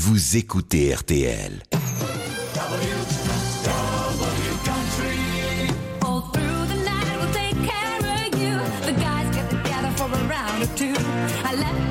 vous écoutez RTL. Through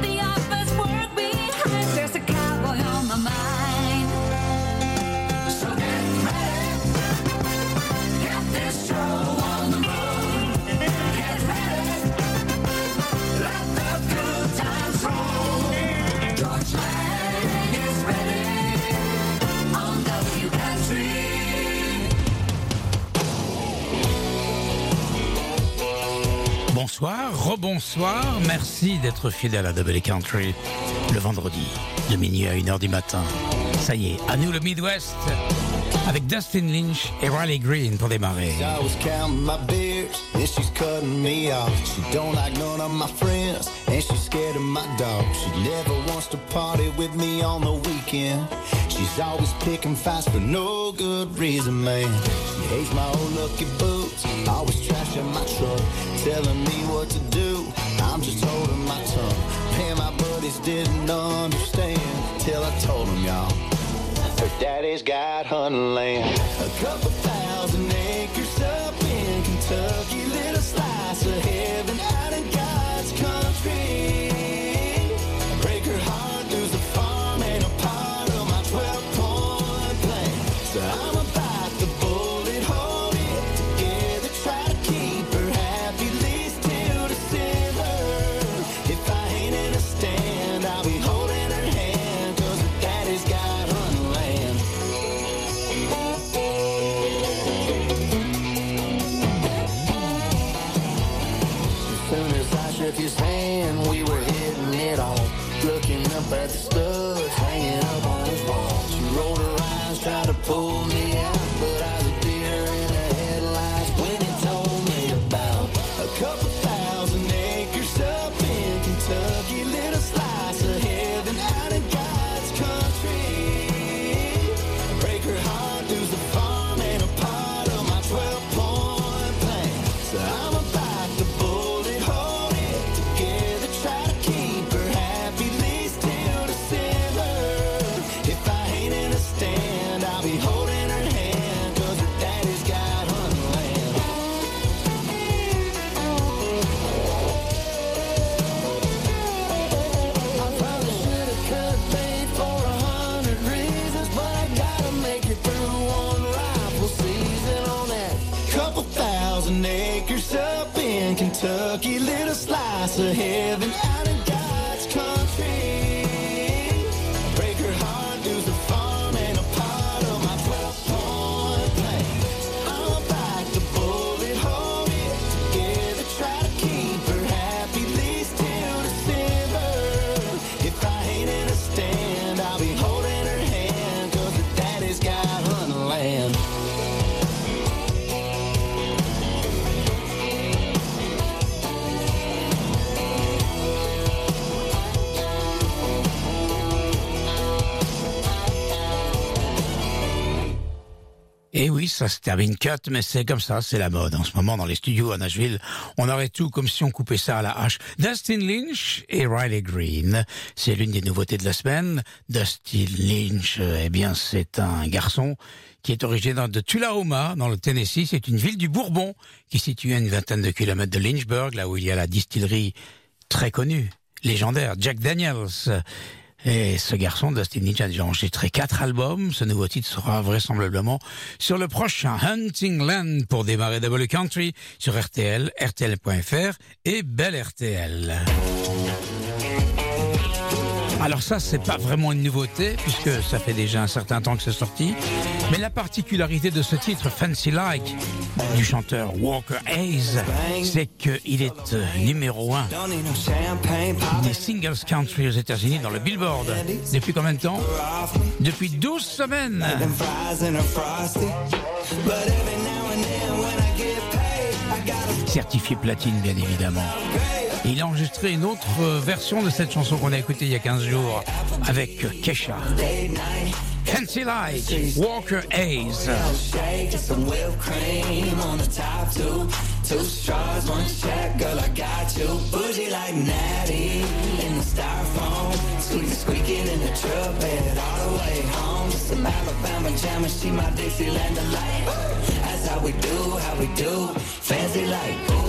Bonsoir, rebonsoir, merci d'être fidèle à Double Country le vendredi de minuit à 1h du matin. Ça y est, à nous le Midwest avec Dustin Lynch et Riley Green pour démarrer. She's always picking fights for no good reason, man. She hates my old lucky boots, always trashing my truck, telling me what to do. I'm just holding my tongue. Man, my buddies didn't understand till I told them, y'all. Her daddy's got hunting land. A couple thousand acres up in Kentucky. Little slice of heaven ahead. Et oui, ça se termine cut, mais c'est comme ça, c'est la mode. En ce moment, dans les studios à Nashville, on aurait tout comme si on coupait ça à la hache. Dustin Lynch et Riley Green, c'est l'une des nouveautés de la semaine. Dustin Lynch, eh bien, c'est un garçon qui est originaire de Tullahoma, dans le Tennessee. C'est une ville du Bourbon, qui est située à une vingtaine de kilomètres de Lynchburg, là où il y a la distillerie très connue, légendaire, Jack Daniels. Et ce garçon, Dustin a déjà enregistré quatre albums. Ce nouveau titre sera vraisemblablement sur le prochain Hunting Land pour démarrer Double Country sur RTL, RTL.fr et Belle RTL. Alors ça, c'est pas vraiment une nouveauté puisque ça fait déjà un certain temps que c'est sorti. Mais la particularité de ce titre, Fancy Like, du chanteur Walker Hayes, c'est qu'il est euh, numéro un des singles country aux États-Unis dans le Billboard. Depuis combien de temps? Depuis 12 semaines. Certifié platine, bien évidemment. Il a enregistré une autre euh, version de cette chanson qu'on a écoutée il y a 15 jours avec Kesha. Fancy Like, Walker Hayes. Two straws, one check, girl, I got you. Bougie like Natty in the styrofoam. Squeaking, squeaking in the truck bed all the way home. Just some Alabama jam she my Dixieland delight. That's how we do, how we do. Fancy like, ooh.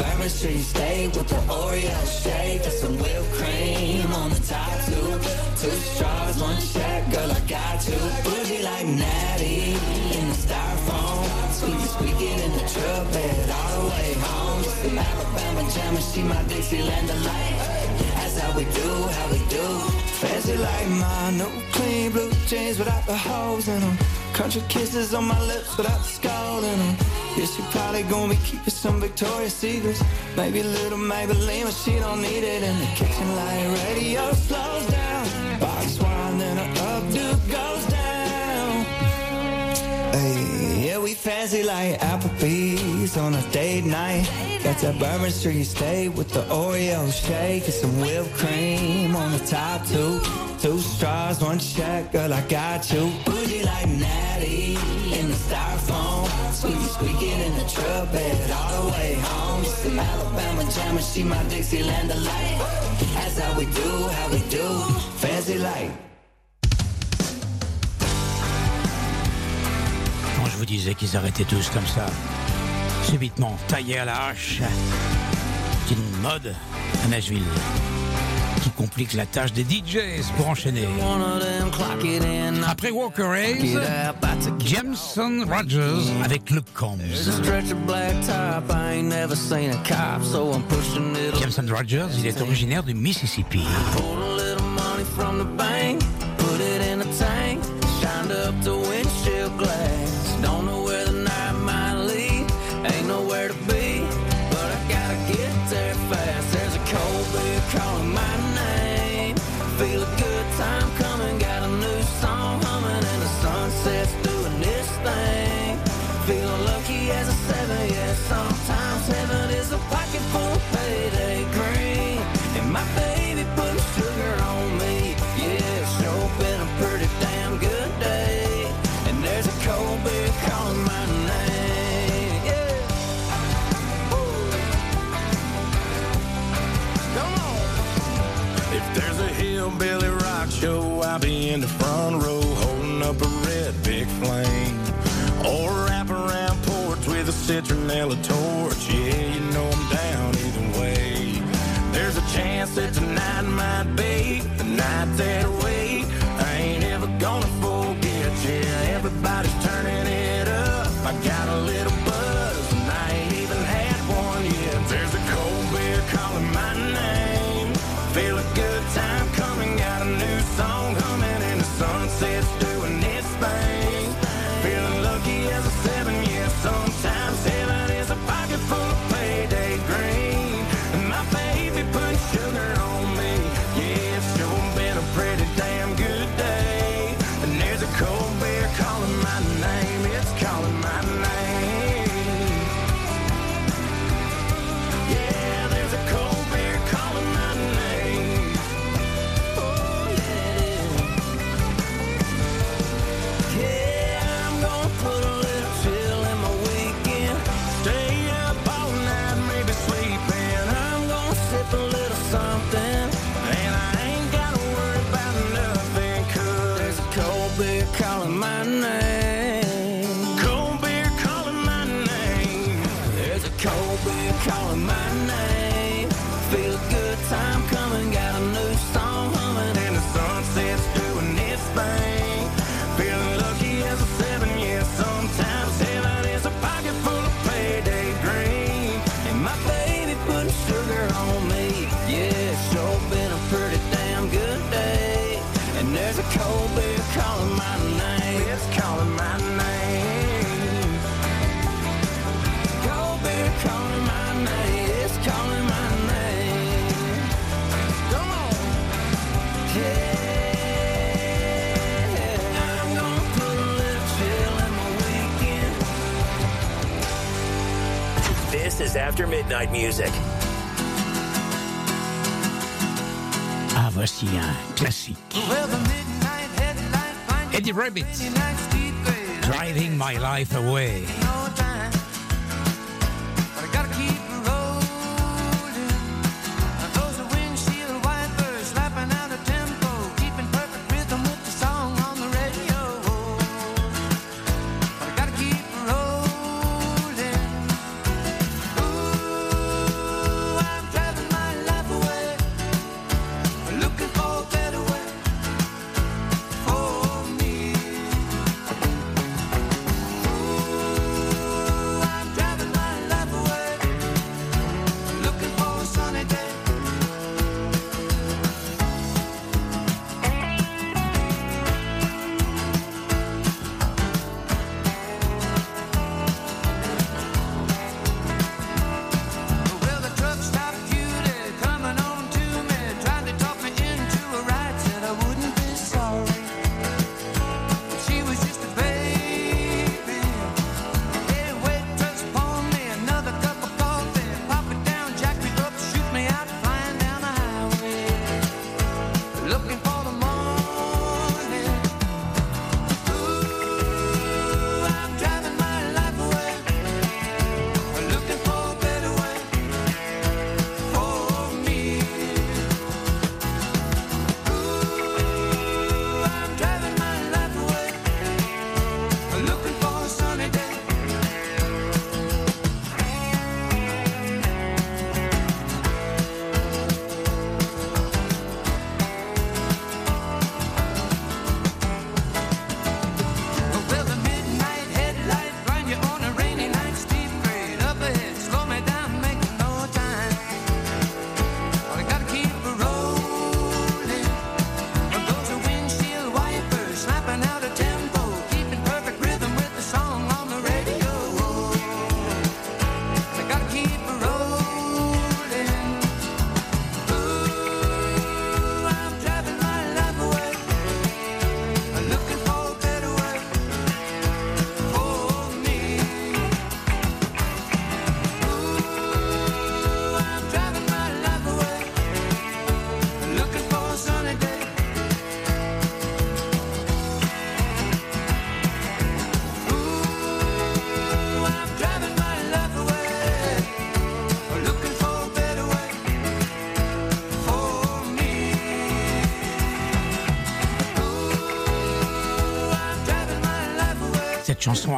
Bourbon Street steak with the Oreo shade, and some whipped cream on the top too. Two straws, one shot, girl, I got you. Bougie like Natty in the styrofoam. Sweet squeaking in the truck bed all the way home. Some Alabama jam she my Dixieland delight. That's how we do, how we do. Fancy like my new clean blue jeans without the holes in them. Country kisses on my lips without the skull in them. Yeah, she probably gonna be keeping some Victoria's Secrets. Maybe a little Maybelline, but she don't need it. In the kitchen light radio slows down. fancy like Applebee's on a date night. Got that Bourbon Street steak with the Oreo shake and some whipped cream on the top two. Two straws, one check, girl, I got you. Bougie like Natty in the styrofoam. Squeaky, squeaking in the truck bed all the way home. It's some Alabama jammer, she my Dixieland delight. That's how we do, how we do. Fancy like. je vous disais qu'ils arrêtaient tous comme ça, subitement, taillés à la hache. C'est une mode à Nashville qui complique la tâche des DJs pour enchaîner. Après Walker Hayes, Jameson Rogers avec le Combs. Jameson Rogers, il est originaire du Mississippi. great music. Ah, voici un classique. Eddie Rabbit. Driving my life away.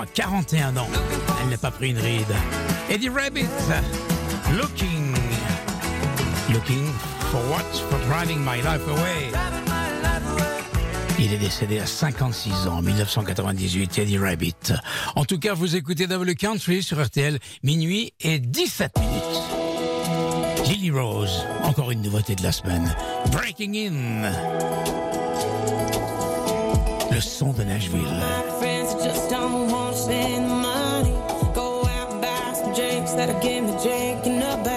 à 41 ans. Elle n'a pas pris une ride. Eddie Rabbit, Looking. Looking for what? For driving my life away. Il est décédé à 56 ans en 1998, Eddie Rabbit. En tout cas, vous écoutez Double Country sur RTL, minuit et 17 minutes. Lily Rose, encore une nouveauté de la semaine. Breaking In. Le son de Nashville. that I gave me drinking up.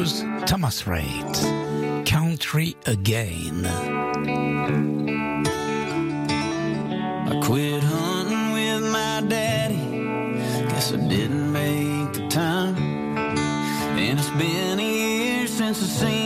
Rose, Thomas Rhett, Country Again. I quit hunting with my daddy. Guess I didn't make the time. And it's been a year since I seen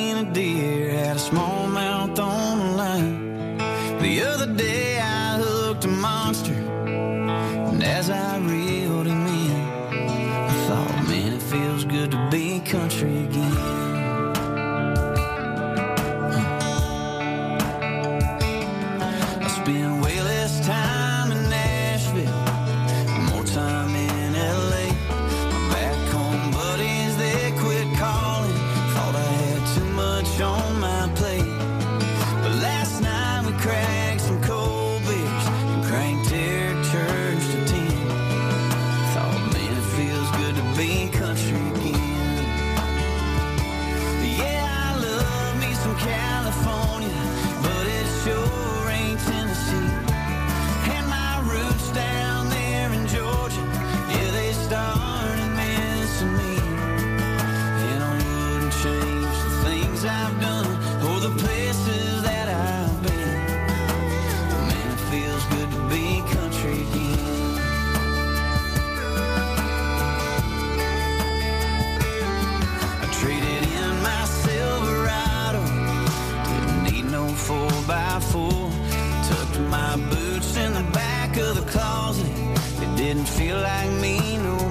4x4. Tucked my boots in the back of the closet. It didn't feel like me no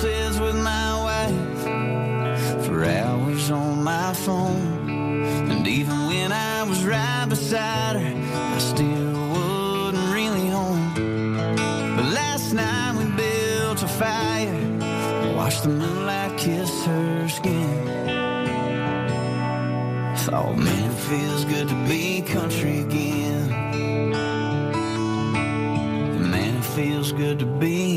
sunsets with my wife for hours on my phone. And even when I was right beside her, I still wasn't really home. But last night we built a fire, watched the moonlight kiss her skin. Thought, man, it feels good to be country again. Man, it feels good to be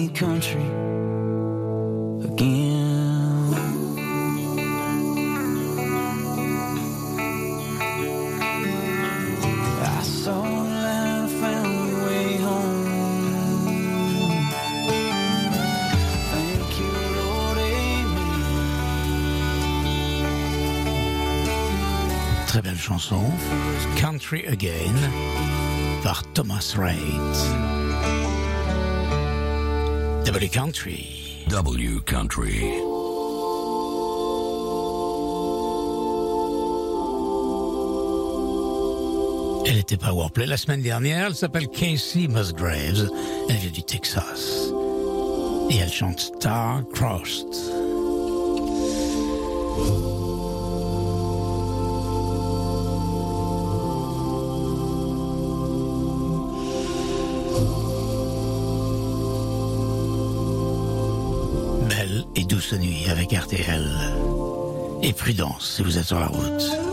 Très belle chanson. Country Again par Thomas Rhett. W Country. W Country. Elle était Powerplay la semaine dernière. Elle s'appelle Casey Musgraves. Elle vient du Texas. Et elle chante Star Crossed. Douce nuit avec RTL. Et prudence si vous êtes sur la route.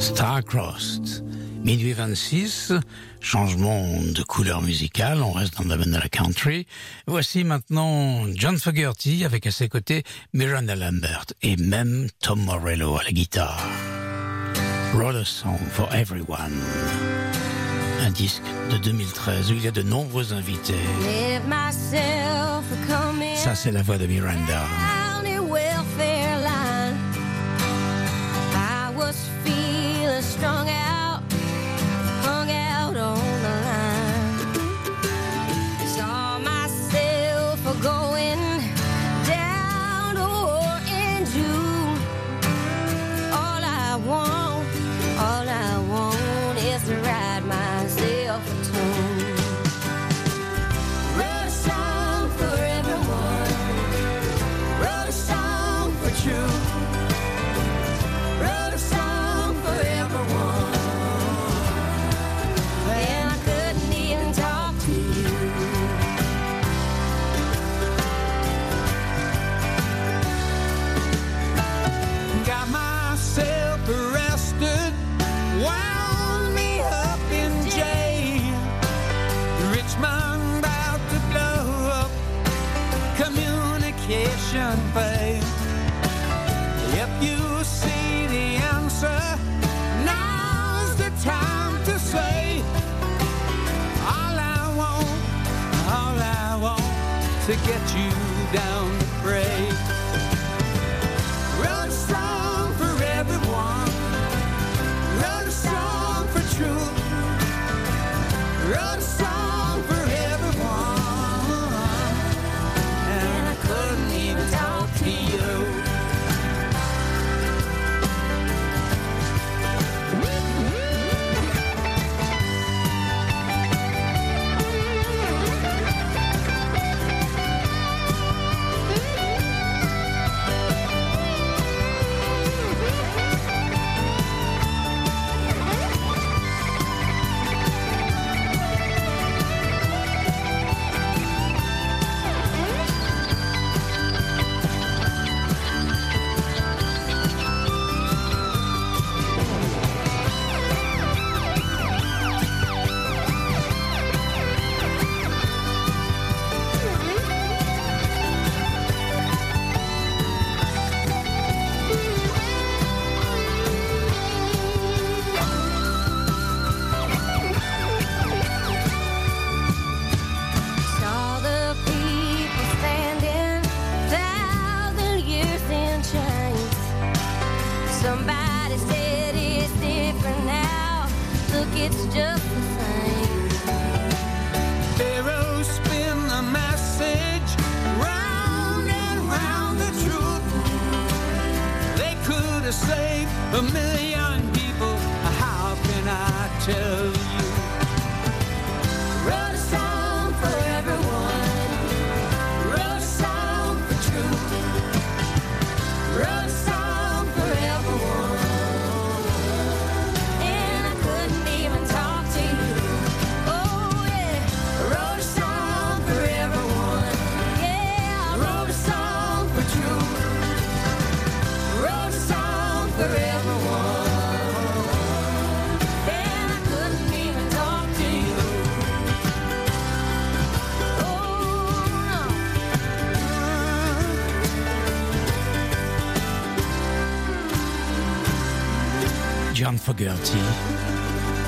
Star-Crossed. 1826, changement de couleur musicale, on reste dans le domaine de la country. Voici maintenant John Fogerty avec à ses côtés Miranda Lambert et même Tom Morello à la guitare. A Song for Everyone. Un disque de 2013 où il y a de nombreux invités. Ça, c'est la voix de Miranda. to get you down.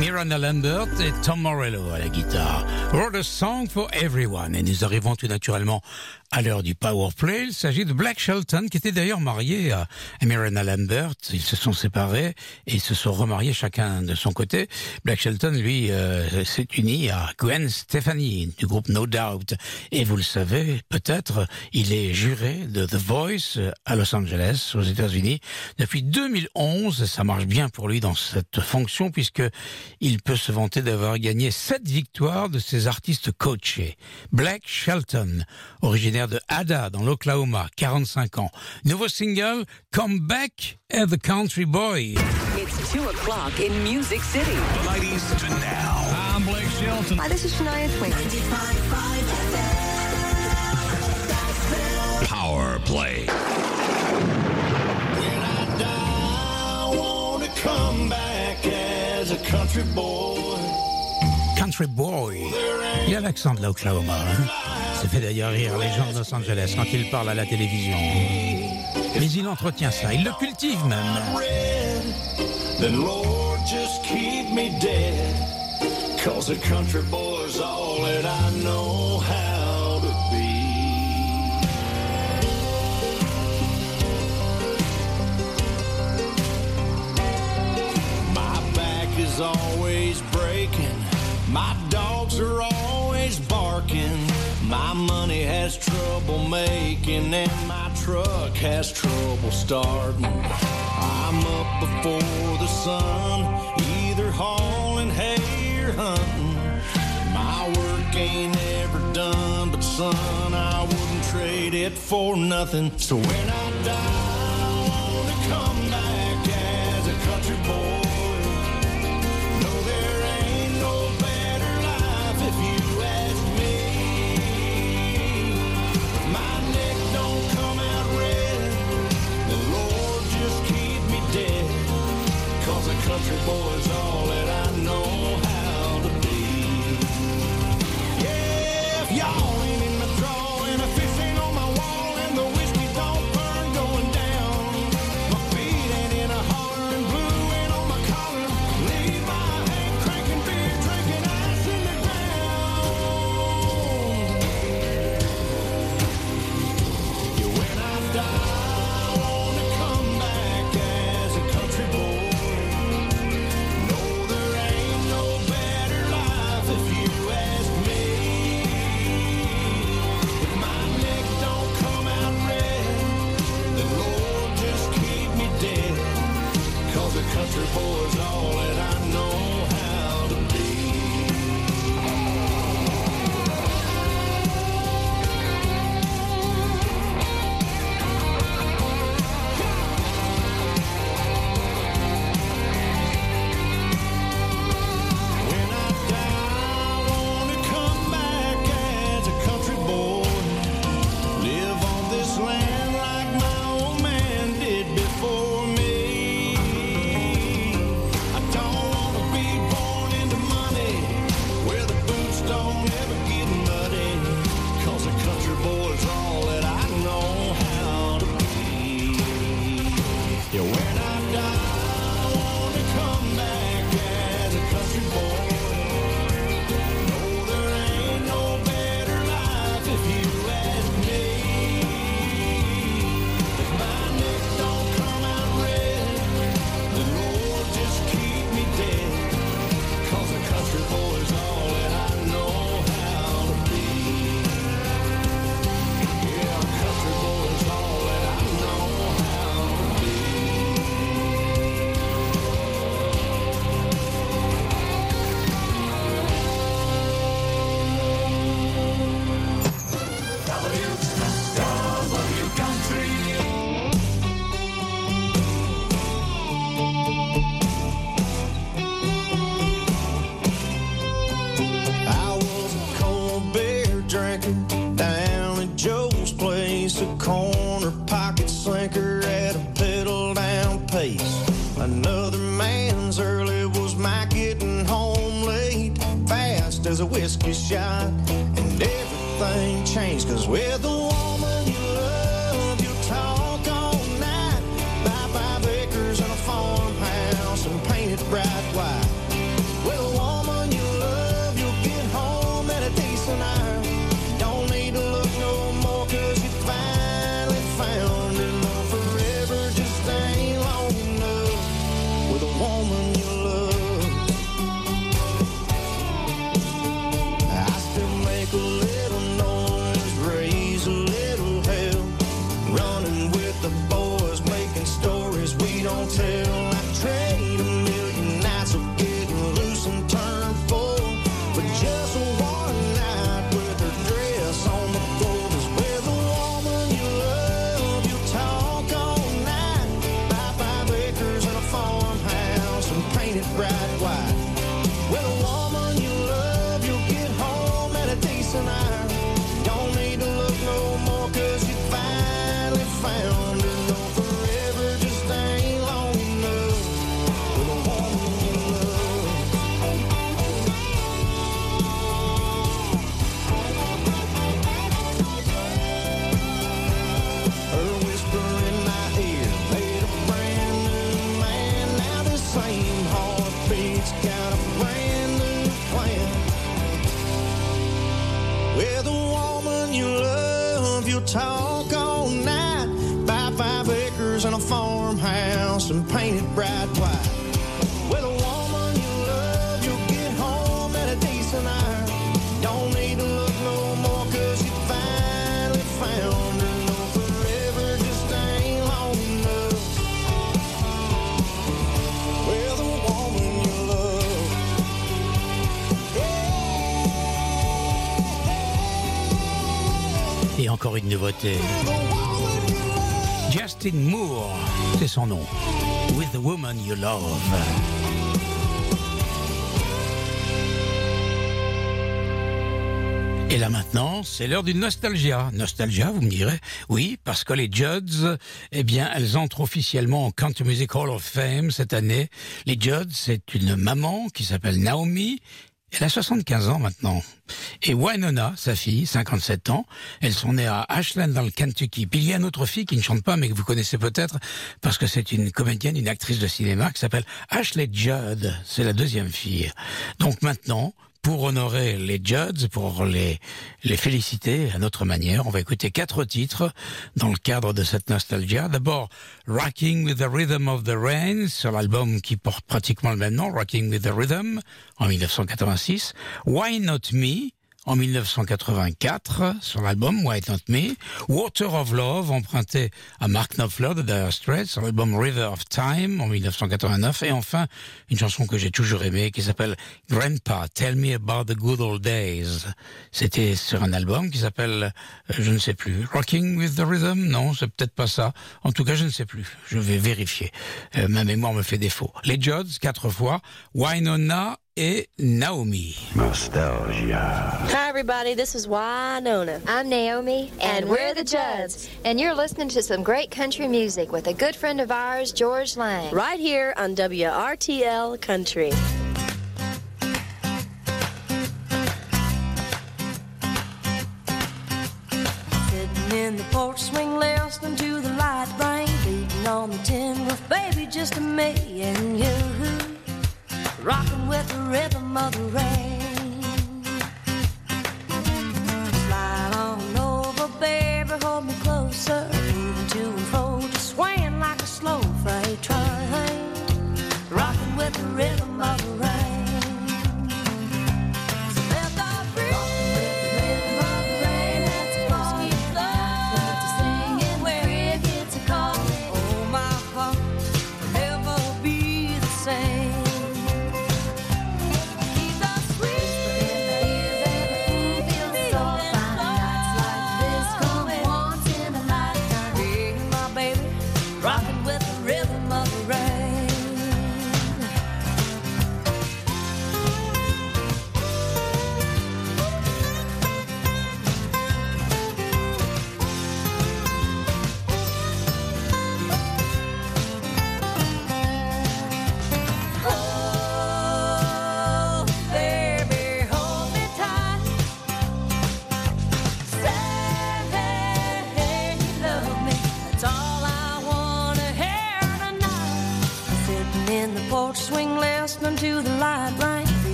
Miranda Lambert et Tom Morello à la guitare. Wrote a Song for Everyone. Et nous arrivons tout naturellement à l'heure du power play. Il s'agit de Black Shelton, qui était d'ailleurs marié à Miranda Lambert. Ils se sont séparés et se sont remariés chacun de son côté. Black Shelton, lui, euh, s'est uni à Gwen Stefani du groupe No Doubt. Et vous le savez, peut-être, il est juré de The Voice à Los Angeles, aux États-Unis, depuis 2011. Ça marche bien pour lui dans cette fonction puisque il peut se vanter d'avoir gagné sept victoires de ses artistes coachés. Black Shelton, originaire de Ada dans l'Oklahoma, 45 ans. Nouveau single, Come Back at the Country Boy. It's 2 o'clock in Music City. Ladies to now. I'm Blake Shelton. Hi, this is Shania Twain. Power play. When I die, I wanna come back as a country boy. Country Boy. Il a l'accent de l'Oklahoma. Hein ça fait d'ailleurs rire les gens de Los Angeles quand il parle à la télévision. Mais il entretient ça, il le cultive même. My dogs are always barking. My money has trouble making, and my truck has trouble starting. I'm up before the sun, either hauling hay or hunting. My work ain't ever done, but son, I wouldn't trade it for nothing. So when I die, a encore une nouveauté. Justin Moore, c'est son nom. With the woman you love. Et là maintenant, c'est l'heure d'une nostalgia. Nostalgia, vous me direz Oui, parce que les Judds, eh bien, elles entrent officiellement en Country Music Hall of Fame cette année. Les Judds, c'est une maman qui s'appelle Naomi. Elle a 75 ans maintenant. Et Winona, sa fille, 57 ans, elles sont nées à Ashland dans le Kentucky. Puis il y a une autre fille qui ne chante pas, mais que vous connaissez peut-être, parce que c'est une comédienne, une actrice de cinéma qui s'appelle Ashley Judd. C'est la deuxième fille. Donc maintenant, pour honorer les Judds, pour les, les féliciter à notre manière, on va écouter quatre titres dans le cadre de cette nostalgia. D'abord, Rocking with the Rhythm of the Rain, sur l'album qui porte pratiquement le même nom, Rocking with the Rhythm, en 1986. Why Not Me, en 1984 sur l'album Why Not Me, Water of Love emprunté à Mark Knopfler de Dire Straits sur l'album River of Time en 1989 et enfin une chanson que j'ai toujours aimée qui s'appelle Grandpa Tell Me About the Good Old Days. C'était sur un album qui s'appelle euh, je ne sais plus Rocking with the Rhythm? Non c'est peut-être pas ça. En tout cas je ne sais plus. Je vais vérifier. Euh, ma mémoire me fait défaut. Les Judds quatre fois. Wynonna et Naomi. Nostalgia. Hi, everybody. This is Winona. I'm Naomi, And we're the Judds. And you're listening to some great country music with a good friend of ours, George Lang. Right here on WRTL Country.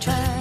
try.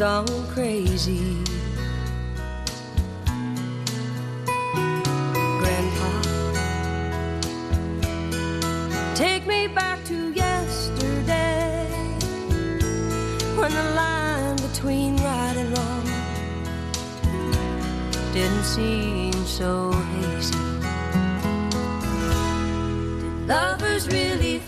Gone crazy. Grandpa, take me back to yesterday when the line between right and wrong didn't seem so hazy. Did lovers really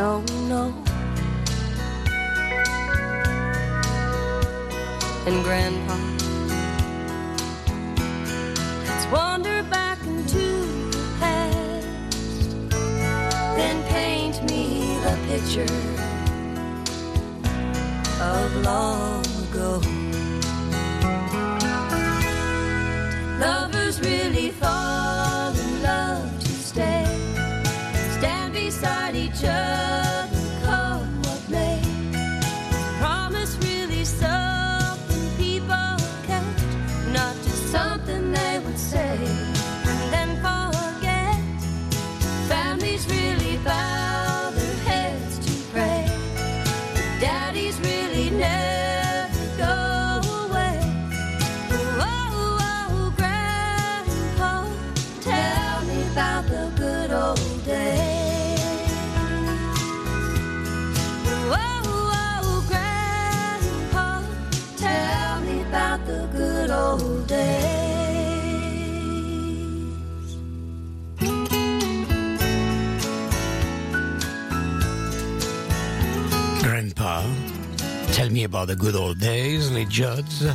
don't know. And Grandpa, let's wander back into the past, then paint me the picture of long About the Good Old Days, les Judds.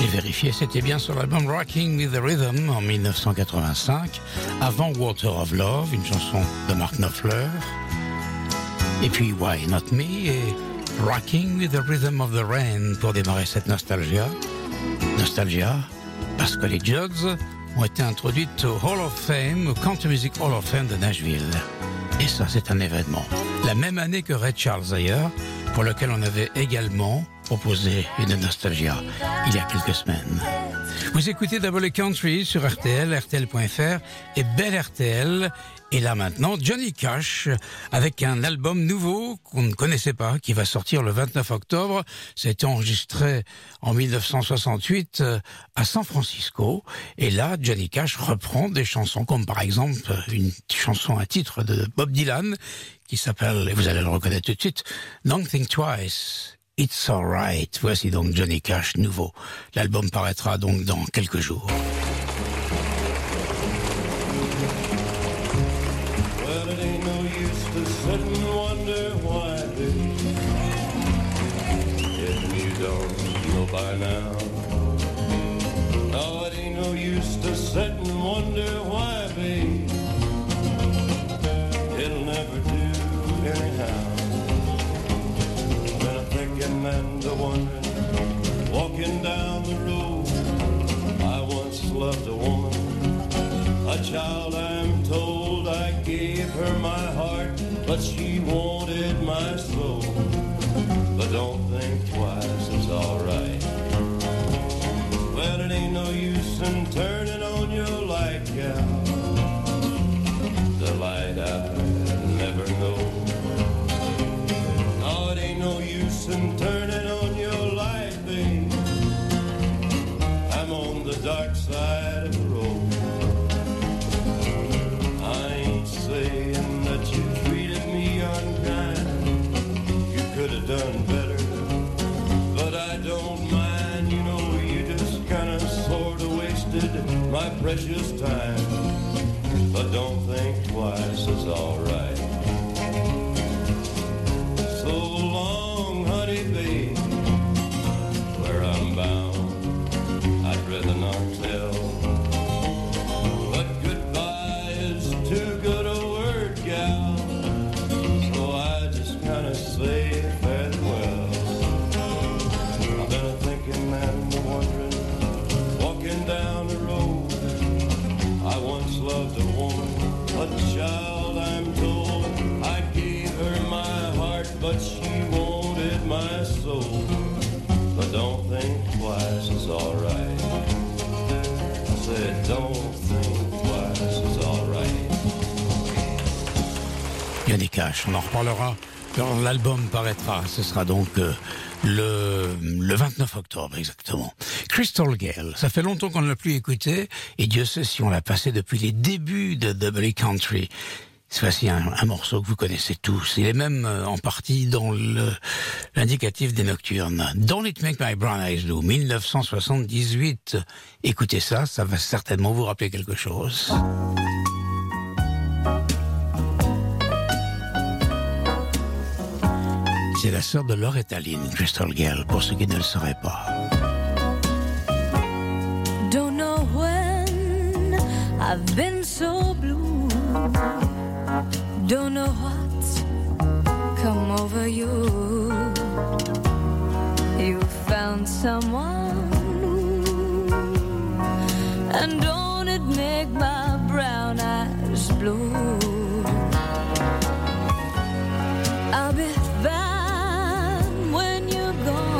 J'ai vérifié, c'était bien sur l'album Rocking with the Rhythm en 1985, avant Water of Love, une chanson de Mark Knopfler. Et puis Why Not Me et Rocking with the Rhythm of the Rain pour démarrer cette nostalgia. Nostalgia, parce que les Judds ont été introduites au Hall of Fame, au Country Music Hall of Fame de Nashville. Et ça, c'est un événement. La même année que Ray Charles d'ailleurs, pour lequel on avait également proposé une nostalgia il y a quelques semaines. Vous écoutez Double Country sur RTL, RTL.fr et Belle RTL. Et là maintenant, Johnny Cash avec un album nouveau qu'on ne connaissait pas, qui va sortir le 29 octobre. Ça a été enregistré en 1968 euh, à San Francisco. Et là, Johnny Cash reprend des chansons comme par exemple une chanson à titre de Bob Dylan qui s'appelle, et vous allez le reconnaître tout de suite, Don't Think Twice. It's Alright. Voici donc Johnny Cash nouveau. L'album paraîtra donc dans quelques jours. Loved a woman. A child, my precious time. But don't think twice, it's alright. So long, honey, babe, On en reparlera quand l'album paraîtra. Ce sera donc euh, le, le 29 octobre exactement. Crystal Gale, ça fait longtemps qu'on ne l'a plus écouté et Dieu sait si on l'a passé depuis les débuts de Double Country. C'est voici un, morceau que vous connaissez tous. Il est même euh, en partie dans l'indicatif des nocturnes. Don't It Make My Brown Eyes Blue, 1978. Écoutez ça, ça va certainement vous rappeler quelque chose. C'est la sœur de Loretta Lynn, Crystal Gale, pour ceux qui ne le sauraient pas. Don't know when I've been so blue. Don't know what's come over you. You found someone. And don't it make my brown eyes blue? Gone.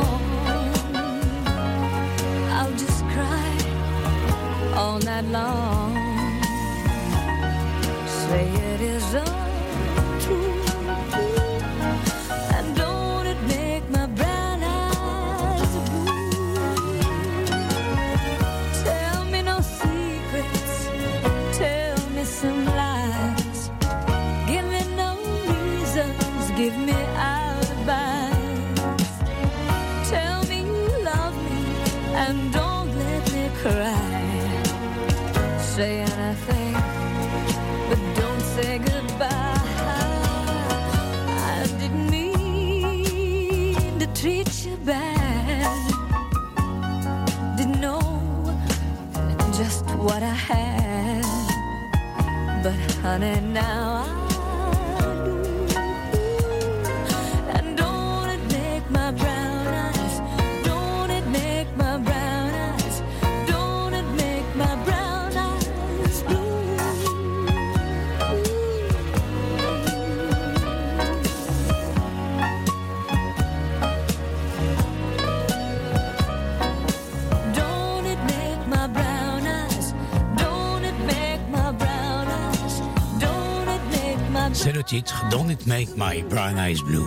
Make My Brown Eyes Blue?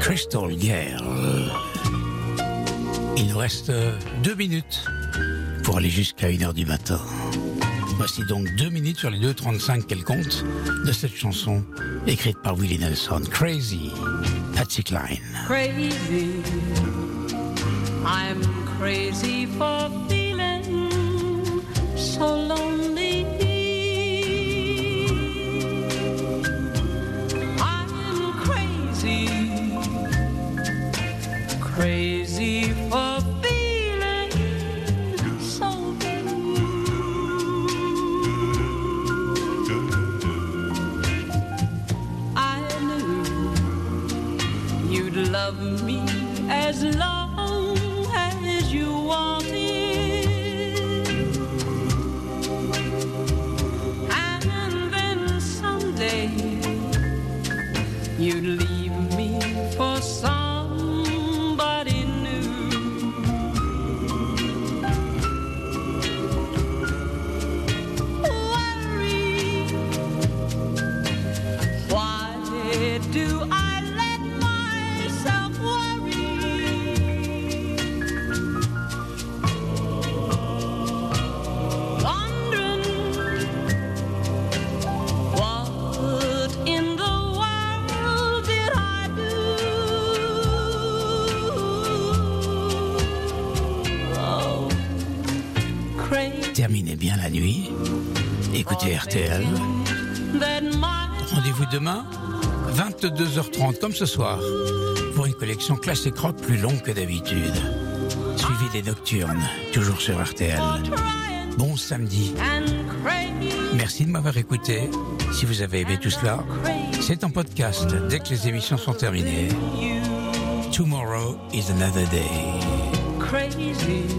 Crystal Girl. Il nous reste euh, deux minutes pour aller jusqu'à 1h du matin. Voici donc deux minutes sur les 2.35 qu'elle compte de cette chanson écrite par Willie Nelson. Crazy, Patsy Cline. crazy. I'm crazy for 22h30, comme ce soir, pour une collection classique rock plus longue que d'habitude. Suivi des nocturnes, toujours sur RTL. Bon samedi. Merci de m'avoir écouté. Si vous avez aimé tout cela, c'est en podcast dès que les émissions sont terminées. Tomorrow is another day.